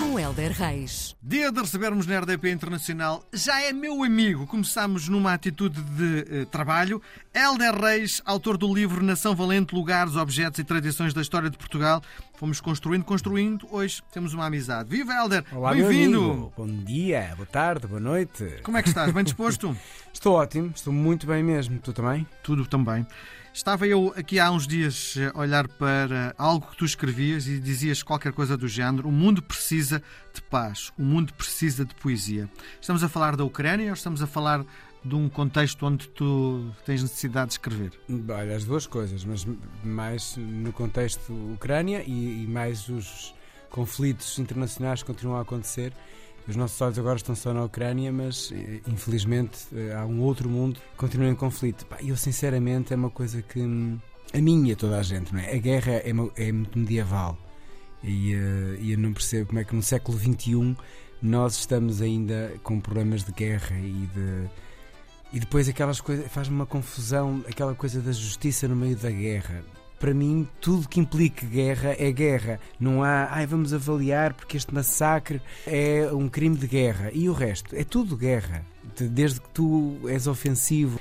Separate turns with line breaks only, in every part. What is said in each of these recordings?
Com Helder Reis.
Dia de recebermos na RDP Internacional já é meu amigo. Começamos numa atitude de eh, trabalho. Helder Reis, autor do livro Nação Valente, Lugares, Objetos e Tradições da História de Portugal. Fomos construindo, construindo. Hoje temos uma amizade. Viva, Helder! Bem-vindo!
Bom dia, boa tarde, boa noite.
Como é que estás? Bem disposto?
Estou ótimo, estou muito bem mesmo. Tu também?
Tudo também. Estava eu aqui há uns dias a olhar para algo que tu escrevias e dizias qualquer coisa do género: o mundo precisa de paz, o mundo precisa de poesia. Estamos a falar da Ucrânia ou estamos a falar de um contexto onde tu tens necessidade de escrever?
Olha, as duas coisas, mas mais no contexto Ucrânia e, e mais os conflitos internacionais que continuam a acontecer. Os nossos olhos agora estão só na Ucrânia, mas eh, infelizmente eh, há um outro mundo que continua em conflito. Eu, sinceramente, é uma coisa que hum, a minha toda a gente, não é? A guerra é, é muito medieval e, eh, e eu não percebo como é que no século XXI nós estamos ainda com problemas de guerra e de. E depois aquelas coisas, faz-me uma confusão, aquela coisa da justiça no meio da guerra. Para mim, tudo que implique guerra é guerra. Não há, ai, vamos avaliar porque este massacre é um crime de guerra. E o resto? É tudo guerra. De- Desde que tu és ofensivo,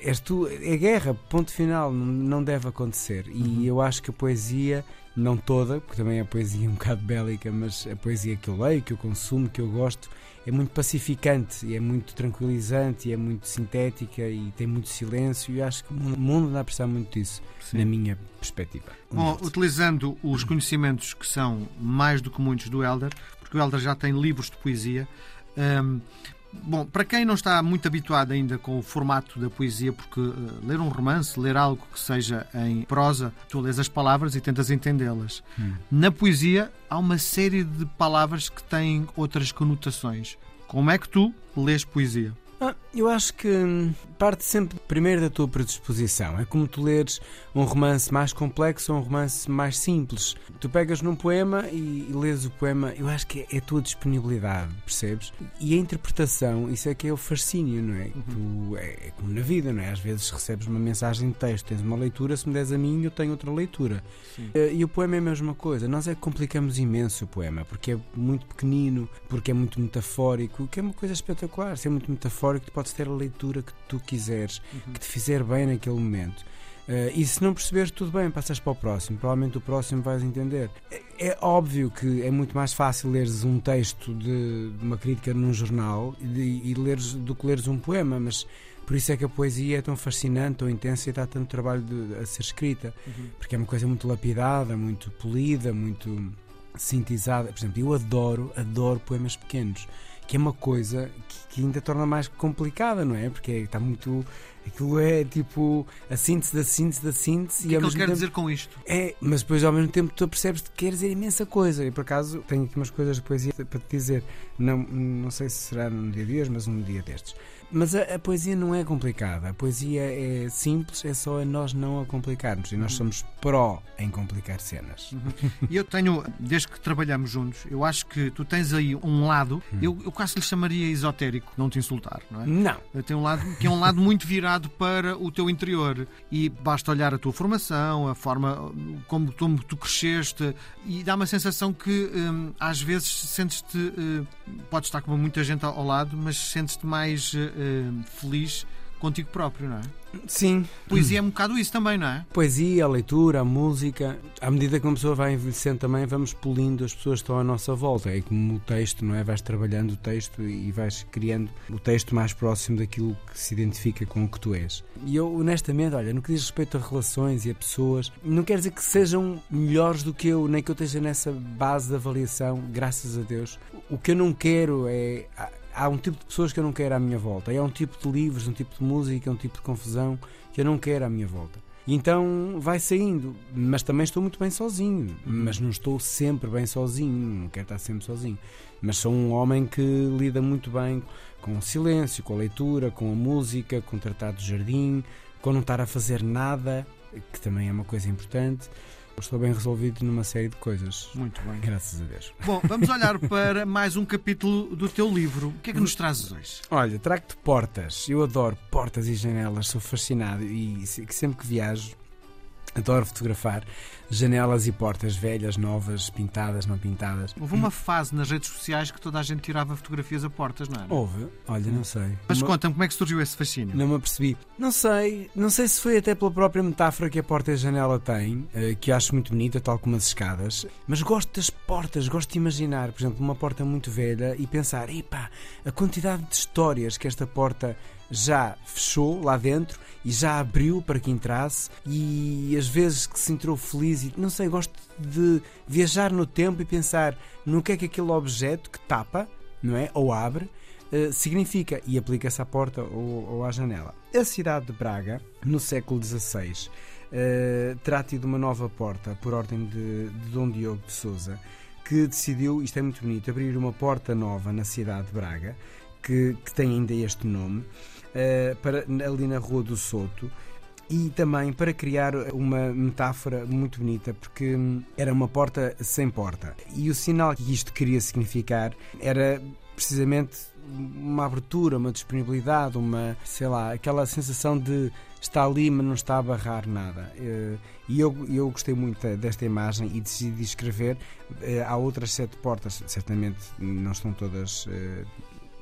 és tu, é guerra, ponto final, não- deve acontecer. E eu acho que a poesia, não toda, porque também a poesia é um bocado bélica, mas a poesia que eu leio, que eu consumo, que eu gosto, é muito pacificante, e é muito tranquilizante, e é muito sintética e tem muito silêncio. E acho que o mundo- anda a precisar muito disso, na minha perspectiva.
Bom, utilizando os conhecimentos que são mais do que muitos do Helder, porque o Helder já tem livros de poesia. hum, bom, para quem não está muito habituado ainda com o formato da poesia, porque eh, ler um romance, ler algo que seja em prosa, tu lês as palavras e tentas entendê-las. Na poesia há uma série de palavras que têm outras conotações. Como é que tu lês poesia?
Ah, eu acho que hum, parte sempre primeiro da tua predisposição. É como tu leres um romance mais complexo ou um romance mais simples. Tu pegas num poema e, e lês o poema, eu acho que é, é a tua disponibilidade, percebes? E a interpretação, isso é que é o fascínio, não é? Tu, é, é como na vida, não é? Às vezes recebes uma mensagem de texto, tens uma leitura, se me des a mim, eu tenho outra leitura. Eh, E o poema é a mesma coisa. Nós é que complicamos imenso o poema, porque é muito pequenino, porque é muito metafórico, que é uma coisa espetacular. É muito metafórico, podes ter a leitura que tu quiseres, que te fizer bem naquele momento. Eh, e se não perceberes, tudo bem, passas para o próximo. Provavelmente o próximo vais entender. É, é óbvio que é muito mais fácil leres um texto de, de uma crítica num jornal e, de- e leres, do que leres um poema, mas por isso é que a poesia é tão fascinante, tão intensa e dá tanto trabalho de- a ser escrita porque é uma coisa muito lapidada, muito polida, muito sintetizada. Por exemplo, eu adoro, adoro poemas pequenos, que é uma coisa que, que ainda torna mais complicada, não é? Porque está muito. Aquilo é tipo a síntese da síntese da síntese
O que é
ao
que ele quer
tempo-
dizer com isto?
é, mas depois ao mesmo tempo tu percebes que quer dizer imensa coisa. E por acaso tenho aqui umas coisas de poesia para te dizer. Não, não sei se será num dia de hoje, mas num dia destes. Mas a, a poesia não é complicada. A poesia é simples, é só a nós não a complicarmos. E nós somos pró em complicar cenas.
E eu tenho, desde que trabalhamos juntos, eu acho que tu tens aí um lado, eu, eu quase lhe chamaria esotérico, não te insultar, não é?
Não.
Eu tenho um lado que é um lado muito virado para o teu interior e basta olhar a tua formação, a forma como, como tu cresceste e dá uma sensação que hum, às vezes sentes-te, hum, podes estar com muita gente ao ao lado, mas sentes-te mais hum, feliz contigo próprio, não é?
Sim.
Poesia é um bocado isso também, não é?
Poesia, a leitura, a música. À medida que uma pessoa vai envelhecendo também, vamos polindo as pessoas que estão à nossa volta. É como o texto, não é? Vais trabalhando o texto e vais criando o texto mais próximo daquilo que se identifica com o que tu és. E eu, honestamente, olha, no que diz respeito a relações e a pessoas, não quer dizer que sejam melhores do que eu, nem que eu esteja nessa base de avaliação, graças a Deus. O que eu não quero é. Há um tipo de pessoas que eu não quero à minha volta. E há um tipo de livros, um tipo de música, um tipo de confusão que eu não quero à minha volta. E então vai saindo, mas também estou muito bem sozinho. Mas não estou sempre bem sozinho, não quero estar sempre sozinho. Mas sou um homem que lida muito bem com o silêncio, com a leitura, com a música, com o tratado de jardim, com não estar a fazer nada, que também é uma coisa importante. Estou bem resolvido numa série de coisas.
Muito bem.
Graças a Deus.
Bom, vamos olhar para mais um capítulo do teu livro. O que é que nos trazes hoje?
Olha, trago-te portas. Eu adoro portas e janelas, sou fascinado e sempre que viajo adoro fotografar janelas e portas velhas, novas, pintadas, não pintadas.
Houve uma fase nas redes sociais que toda a gente tirava fotografias a portas, não era?
Houve? Olha, não sei.
Mas
Uma-
conta-me como é que surgiu esse fascínio.
Não me apercebi. Não sei, não sei se foi até pela própria metáfora que a porta e a janela têm, eh, que acho muito bonita, tal como as escadas, mas gosto das portas, gosto de imaginar, por exemplo, uma porta muito velha e pensar, epá, a quantidade de histórias que esta porta já fechou lá dentro e já abriu para que entrasse e as vezes que se entrou feliz e não sei, gosto de viajar no tempo e pensar no que é que aquele objeto que tapa, não é? Ou abre, eh, significa e aplica-se à porta ou, ou à janela. A cidade de Braga, no século XVI, eh, terá tido uma nova porta por ordem de, de Dom Diogo de Souza, que decidiu, isto é muito bonito, abrir uma porta nova na cidade de Braga, que, que tem ainda este nome, para, ali na Rua do Soto. E também para criar uma metáfora muito bonita, porque hum, era uma porta sem porta. E o sinal que isto queria significar era precisamente uma abertura, uma disponibilidade, uma, sei lá, aquela sensação de está ali, mas não está a barrar nada. Eh, E eu, eu gostei muito desta imagem e decidi escrever. Eh, Há outras sete portas, certamente não estão todas eh,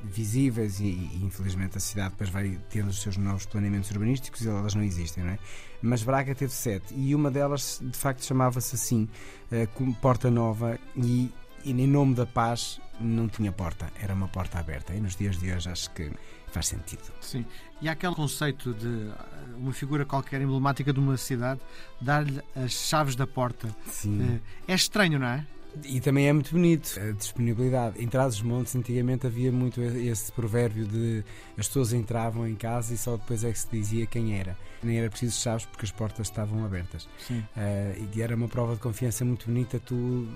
visíveis e, e, infelizmente a cidade depois vai tendo os seus novos planeamentos urbanísticos e elas não existem, não é? Mas Braga teve sete e uma delas de facto chamava-se assim, eh, como Porta Nova e, e em nome da paz não tinha porta, era uma porta aberta e nos dias de hoje acho que faz sentido.
Sim. E há aquele conceito de uh, uma figura qualquer emblemática de uma cidade dar-lhe as chaves da porta.
Sim.
Uh, É estranho, não é?
E também é muito bonito a disponibilidade. Em Trás-os-Montes, antigamente havia muito esse provérbio de as pessoas entravam em casa e só depois é que se dizia quem era. Nem era preciso chaves porque as portas estavam abertas.
Sim.
Uh, e era uma prova de confiança muito bonita tu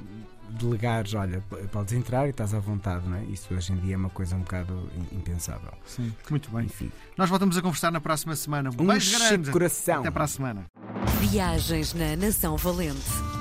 delegares, olha, podes entrar e estás à vontade, não é? Isso hoje em dia é uma coisa um bocado impensável.
Sim. Muito bem.
Enfim.
Nós voltamos a conversar na próxima semana.
Um
beijo grande.
coração.
Até para a semana.
Viagens na Nação Valente.